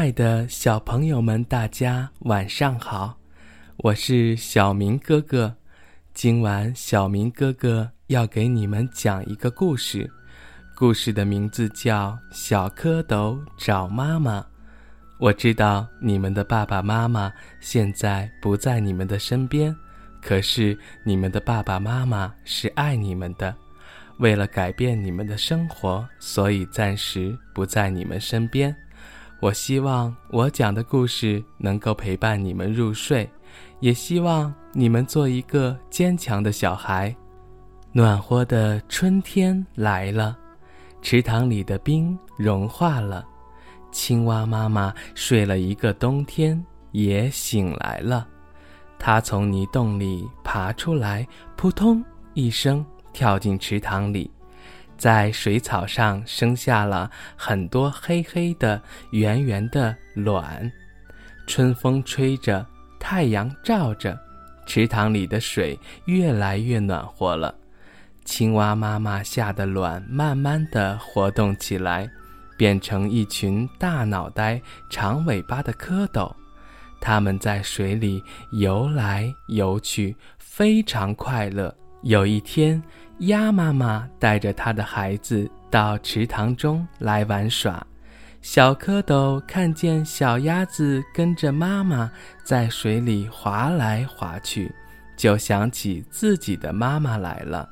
爱的小朋友们，大家晚上好，我是小明哥哥。今晚小明哥哥要给你们讲一个故事，故事的名字叫《小蝌蚪找妈妈》。我知道你们的爸爸妈妈现在不在你们的身边，可是你们的爸爸妈妈是爱你们的。为了改变你们的生活，所以暂时不在你们身边。我希望我讲的故事能够陪伴你们入睡，也希望你们做一个坚强的小孩。暖和的春天来了，池塘里的冰融化了，青蛙妈妈睡了一个冬天也醒来了。它从泥洞里爬出来，扑通一声。跳进池塘里，在水草上生下了很多黑黑的、圆圆的卵。春风吹着，太阳照着，池塘里的水越来越暖和了。青蛙妈妈下的卵慢慢地活动起来，变成一群大脑袋、长尾巴的蝌蚪。它们在水里游来游去，非常快乐。有一天，鸭妈妈带着它的孩子到池塘中来玩耍。小蝌蚪看见小鸭子跟着妈妈在水里划来划去，就想起自己的妈妈来了。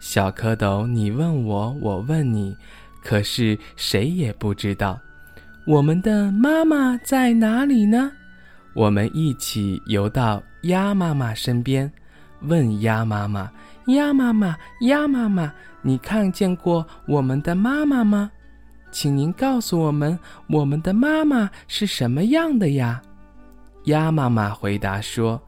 小蝌蚪，你问我，我问你，可是谁也不知道我们的妈妈在哪里呢？我们一起游到鸭妈妈身边，问鸭妈妈。鸭妈妈，鸭妈妈，你看见过我们的妈妈吗？请您告诉我们，我们的妈妈是什么样的呀？鸭妈妈回答说：“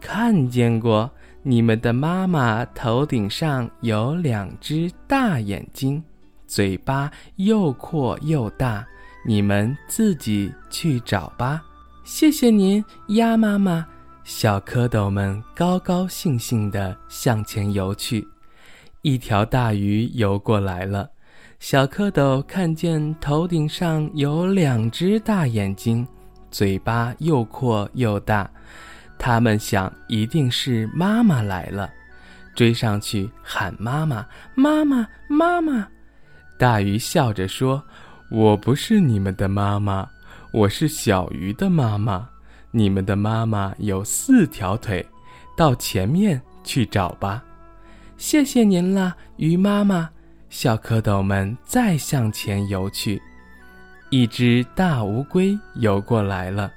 看见过，你们的妈妈头顶上有两只大眼睛，嘴巴又阔又大，你们自己去找吧。”谢谢您，鸭妈妈。小蝌蚪们高高兴兴地向前游去，一条大鱼游过来了。小蝌蚪看见头顶上有两只大眼睛，嘴巴又阔又大，他们想一定是妈妈来了，追上去喊妈妈，妈妈，妈妈。大鱼笑着说：“我不是你们的妈妈，我是小鱼的妈妈。”你们的妈妈有四条腿，到前面去找吧。谢谢您了，鱼妈妈。小蝌蚪们再向前游去，一只大乌龟游过来了。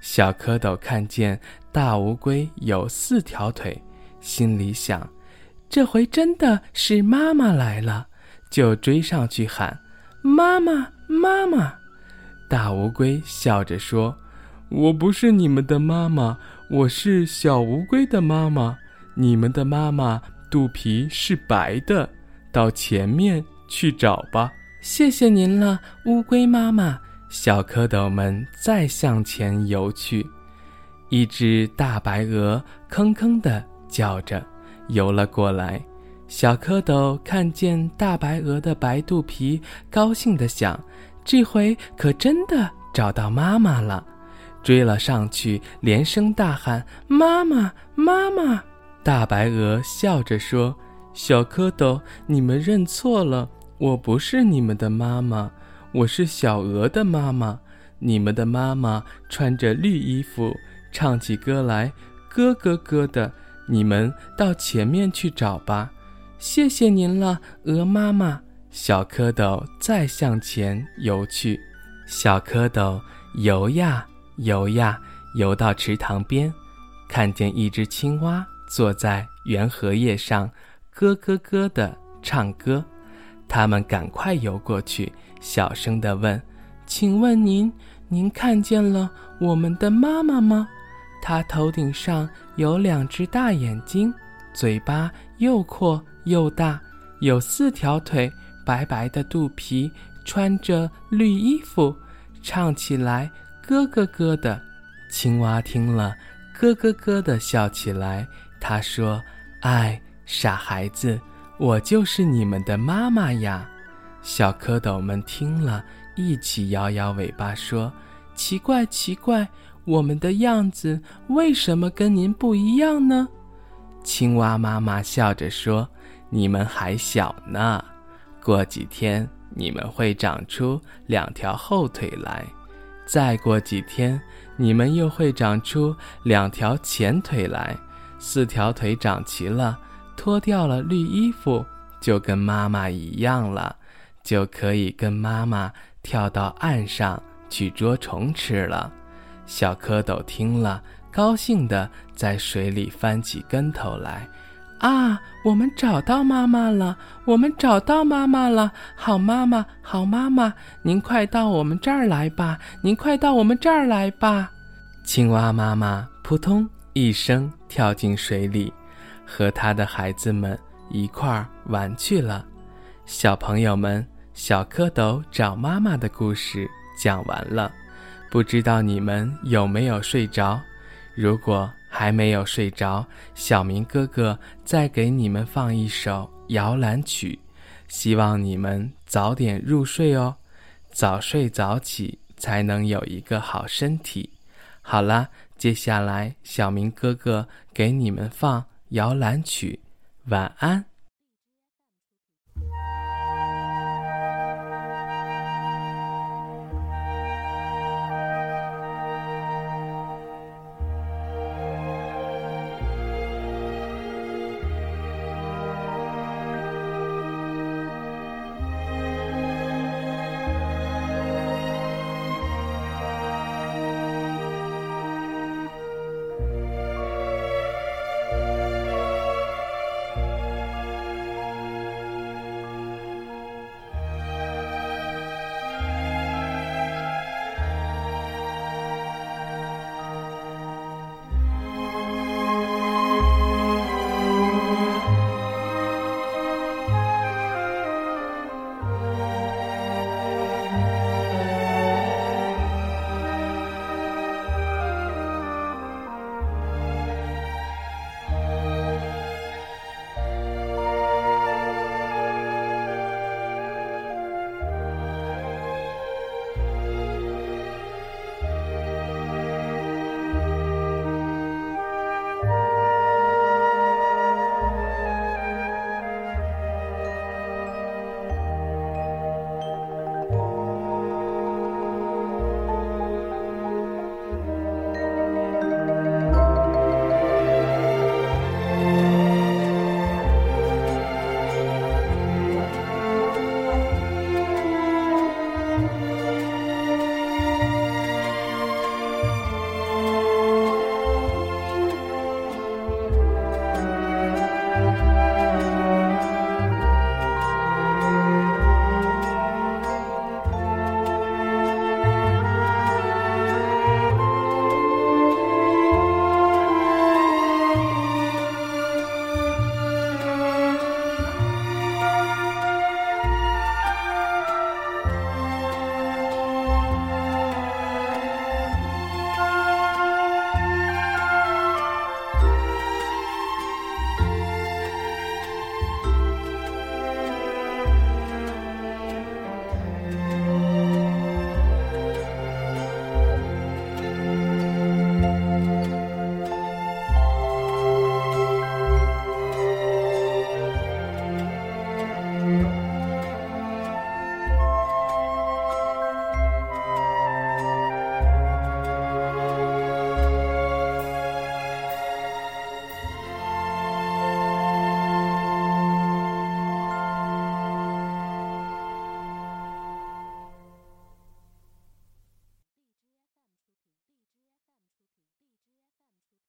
小蝌蚪看见大乌龟有四条腿，心里想：这回真的是妈妈来了，就追上去喊：“妈妈，妈妈！”大乌龟笑着说。我不是你们的妈妈，我是小乌龟的妈妈。你们的妈妈肚皮是白的，到前面去找吧。谢谢您了，乌龟妈妈。小蝌蚪们再向前游去，一只大白鹅吭吭地叫着游了过来。小蝌蚪看见大白鹅的白肚皮，高兴地想：这回可真的找到妈妈了。追了上去，连声大喊：“妈妈，妈妈！”大白鹅笑着说：“小蝌蚪，你们认错了，我不是你们的妈妈，我是小鹅的妈妈。你们的妈妈穿着绿衣服，唱起歌来咯咯咯的。你们到前面去找吧。谢谢您了，鹅妈妈。”小蝌蚪再向前游去，小蝌蚪游呀。游呀游到池塘边，看见一只青蛙坐在圆荷叶上，咯咯咯地唱歌。他们赶快游过去，小声地问：“请问您，您看见了我们的妈妈吗？她头顶上有两只大眼睛，嘴巴又阔又大，有四条腿，白白的肚皮，穿着绿衣服，唱起来。”咯咯咯的，青蛙听了，咯咯咯的笑起来。他说：“哎，傻孩子，我就是你们的妈妈呀！”小蝌蚪们听了，一起摇摇尾巴说：“奇怪，奇怪，我们的样子为什么跟您不一样呢？”青蛙妈妈笑着说：“你们还小呢，过几天你们会长出两条后腿来，再过几天你们又会长出两条前腿来，四条腿长齐了，脱掉了绿衣服，就跟妈妈一样了，就可以跟妈妈跳到岸上去捉虫吃了。”小蝌蚪听了。高兴地在水里翻起跟头来，啊！我们找到妈妈了！我们找到妈妈了！好妈妈，好妈妈，您快到我们这儿来吧！您快到我们这儿来吧！青蛙妈妈扑通一声跳进水里，和他的孩子们一块儿玩去了。小朋友们，小蝌蚪找妈妈的故事讲完了，不知道你们有没有睡着？如果还没有睡着，小明哥哥再给你们放一首摇篮曲，希望你们早点入睡哦。早睡早起才能有一个好身体。好啦，接下来小明哥哥给你们放摇篮曲，晚安。